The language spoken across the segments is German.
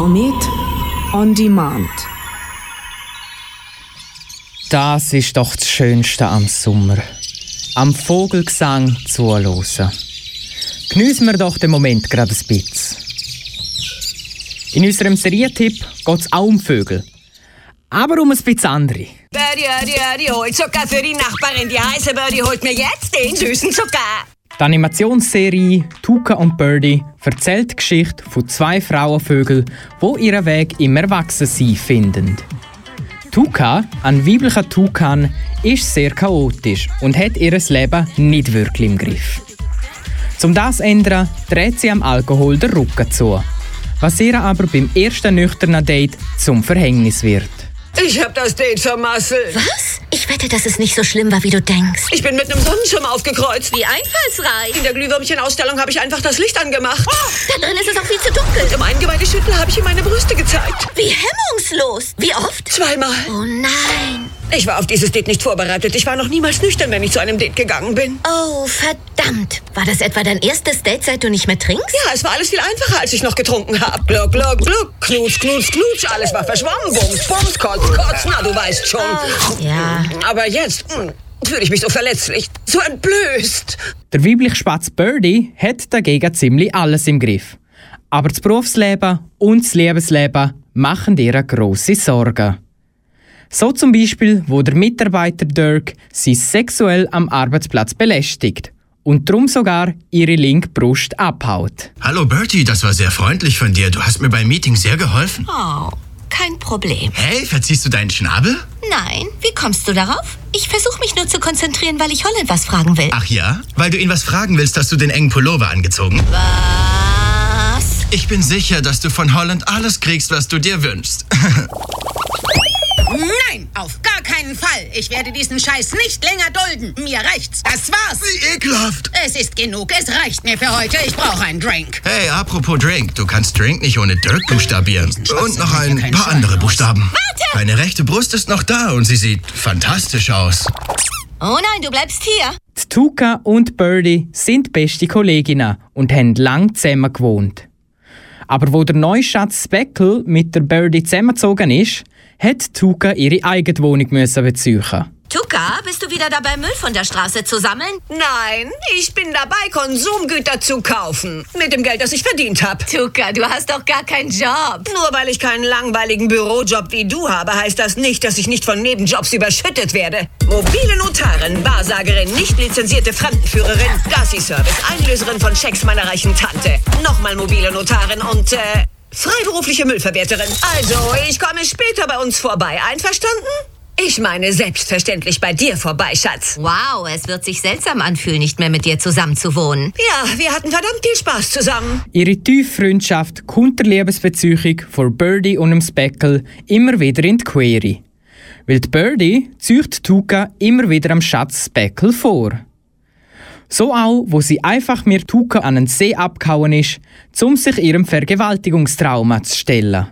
Komet on Demand. Das ist doch das Schönste am Sommer. Am Vogelgesang zuhören. Geniessen wir doch den Moment gerade ein bisschen. In unserem Serientipp geht es auch um Vögel. Aber um ein bisschen andere. Birdie, Birdie, Birdie, holt Zucker für die Nachbarin. Die heiße Birdie holt mir jetzt den süßen Zucker. Die Animationsserie Tuka und Birdie erzählt die Geschichte von zwei Frauenvögeln, die ihren Weg im Erwachsensein finden. Tuka, ein weiblicher Tukan, ist sehr chaotisch und hat ihr Leben nicht wirklich im Griff. Um das zu ändern, dreht sie am Alkohol den Rücken zu, was ihr aber beim ersten nüchternen Date zum Verhängnis wird. Ich hab das Date vermasselt. Was? Ich wette, dass es nicht so schlimm war, wie du denkst. Ich bin mit einem Sonnenschirm aufgekreuzt. Wie einfallsreich. In der Glühwürmchenausstellung habe ich einfach das Licht angemacht. Da drin ist es auch viel zu dunkel. Um Eingeweide schütteln habe ich ihm meine Brüste gezeigt. Wie hemmungslos. Wie oft? Zweimal. Oh nein. Ich war auf dieses Date nicht vorbereitet. Ich war noch niemals nüchtern, wenn ich zu einem Date gegangen bin. Oh, verdammt. War das etwa dein erstes Date, seit du nicht mehr trinkst? Ja, es war alles viel einfacher, als ich noch getrunken habe. Gluck, gluck, gluck, knutsch, knutsch, knutsch. Alles war verschwommen. Bums, bums, kotz, kotz. Na, du weißt schon. Ja. Aber jetzt hm, fühle ich mich so verletzlich, so entblößt. Der weibliche Spatz Birdie hat dagegen ziemlich alles im Griff. Aber das Berufsleben und das Lebensleben machen ihr grosse Sorgen. So zum Beispiel, wo der Mitarbeiter Dirk sie sexuell am Arbeitsplatz belästigt und drum sogar ihre linke Brust abhaut. Hallo Bertie, das war sehr freundlich von dir. Du hast mir beim Meeting sehr geholfen. Oh, kein Problem. Hey, verziehst du deinen Schnabel? Nein. Wie kommst du darauf? Ich versuche mich nur zu konzentrieren, weil ich Holland was fragen will. Ach ja? Weil du ihn was fragen willst, hast du den engen Pullover angezogen? Was? Ich bin sicher, dass du von Holland alles kriegst, was du dir wünschst. Nein, auf gar keinen Fall. Ich werde diesen Scheiß nicht länger dulden. Mir reicht's. Das war's. Wie ekelhaft. Es ist genug. Es reicht mir für heute. Ich brauche einen Drink. Hey, apropos Drink, du kannst Drink nicht ohne Dirk buchstabieren. Und noch ein paar andere. Buchstaben. Warte! Deine rechte Brust ist noch da und sie sieht fantastisch aus. Oh nein, du bleibst hier. Die Tuka und Birdie sind beste Kolleginnen und haben lang zusammen gewohnt. Aber wo der neue Schatz Speckle mit der Birdie zusammengezogen ist, hat Tuka ihre eigene Wohnung müssen beziehen. Tuka, bist du wieder dabei, Müll von der Straße zu sammeln? Nein, ich bin dabei, Konsumgüter zu kaufen. Mit dem Geld, das ich verdient habe. Tuka, du hast doch gar keinen Job. Nur weil ich keinen langweiligen Bürojob wie du habe, heißt das nicht, dass ich nicht von Nebenjobs überschüttet werde. Mobile Notarin, Wahrsagerin, nicht lizenzierte Fremdenführerin, Gassi-Service, Einlöserin von Schecks meiner reichen Tante. Nochmal mobile Notarin und, äh, freiberufliche Müllverwerterin. Also, ich komme später bei uns vorbei. Einverstanden? Ich meine selbstverständlich bei dir vorbei, Schatz. Wow, es wird sich seltsam anfühlen, nicht mehr mit dir zusammen zu wohnen. Ja, wir hatten verdammt viel Spaß zusammen. Ihre tiefe Freundschaft kommt der Liebesbeziehung von Birdie und dem Speckle immer wieder in die Quere. Weil die Birdie zieht Tuka immer wieder am Schatz Speckle vor. So auch, wo sie einfach mir Tuka an einen See abgehauen ist, um sich ihrem Vergewaltigungstrauma zu stellen.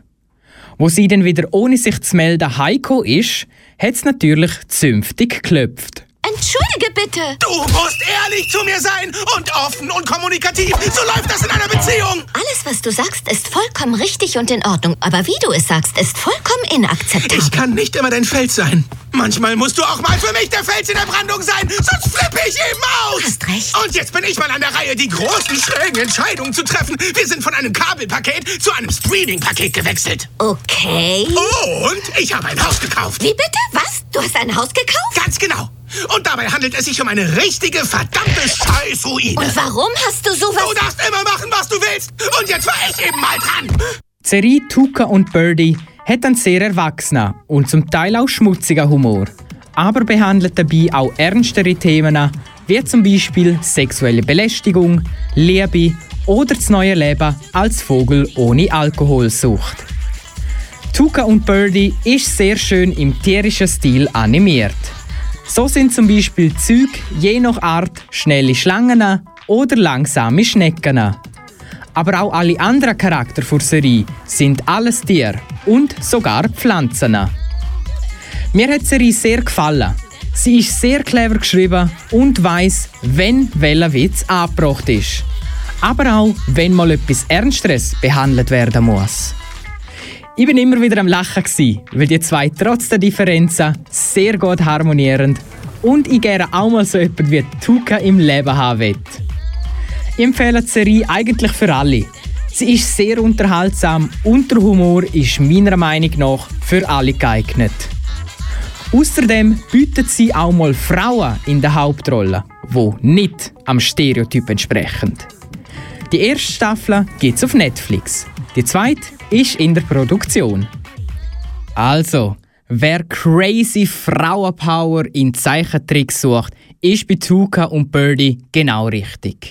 Wo sie dann wieder ohne sich zu melden heiko ist, hat es natürlich zünftig geklopft. Entschuldige bitte. Du musst ehrlich zu mir sein und offen und kommunikativ. So läuft das in einer Beziehung. Alles, was du sagst, ist vollkommen richtig und in Ordnung. Aber wie du es sagst, ist vollkommen inakzeptabel. Ich kann nicht immer dein Fels sein. Manchmal musst du auch mal für mich der Fels in der Brandung sein, sonst flippe ich eben aus. Du hast recht. Und jetzt bin ich mal an der Reihe, die großen, schrägen Entscheidungen zu treffen. Wir sind von einem Kabelpaket zu einem Streaming-Paket gewechselt. Okay. Und ich habe ein Haus gekauft. Wie bitte? Was? Du hast ein Haus gekauft? Ganz genau. Und dabei handelt es sich um eine richtige, verdammte Scheißruine. Und warum hast du sowas... Du darfst immer machen, was du willst. Und jetzt war ich eben mal dran. Serie Tuka und Birdie hat einen sehr erwachsenen und zum Teil auch schmutzigen Humor, aber behandelt dabei auch ernstere Themen, wie zum Beispiel sexuelle Belästigung, Liebe oder das neue Leben als Vogel ohne Alkoholsucht. Tuka und Birdie ist sehr schön im tierischen Stil animiert. So sind zum Beispiel Züge je nach Art schnelle Schlangen oder langsame Schnecken. Aber auch alle anderen Charakter der Serie sind alles Tiere und sogar Pflanzen. Mir hat die Serie sehr gefallen. Sie ist sehr clever geschrieben und weiß, wenn welcher Witz angebracht ist. Aber auch, wenn mal etwas Ernsteres behandelt werden muss. Ich bin immer wieder am Lachen, gewesen, weil die zwei trotz der Differenzen sehr gut harmonieren und ich gerne auch mal so etwas wie Tuka im Leben haben will. Ich empfehle die Serie eigentlich für alle. Sie ist sehr unterhaltsam und der Humor ist meiner Meinung nach für alle geeignet. Außerdem bietet sie auch mal Frauen in der Hauptrolle, wo nicht am Stereotyp entsprechen. Die erste Staffel gibt's auf Netflix. Die zweite ist in der Produktion. Also, wer crazy Frauenpower in Zeichentricks sucht, ist bei Tuka und Birdie genau richtig.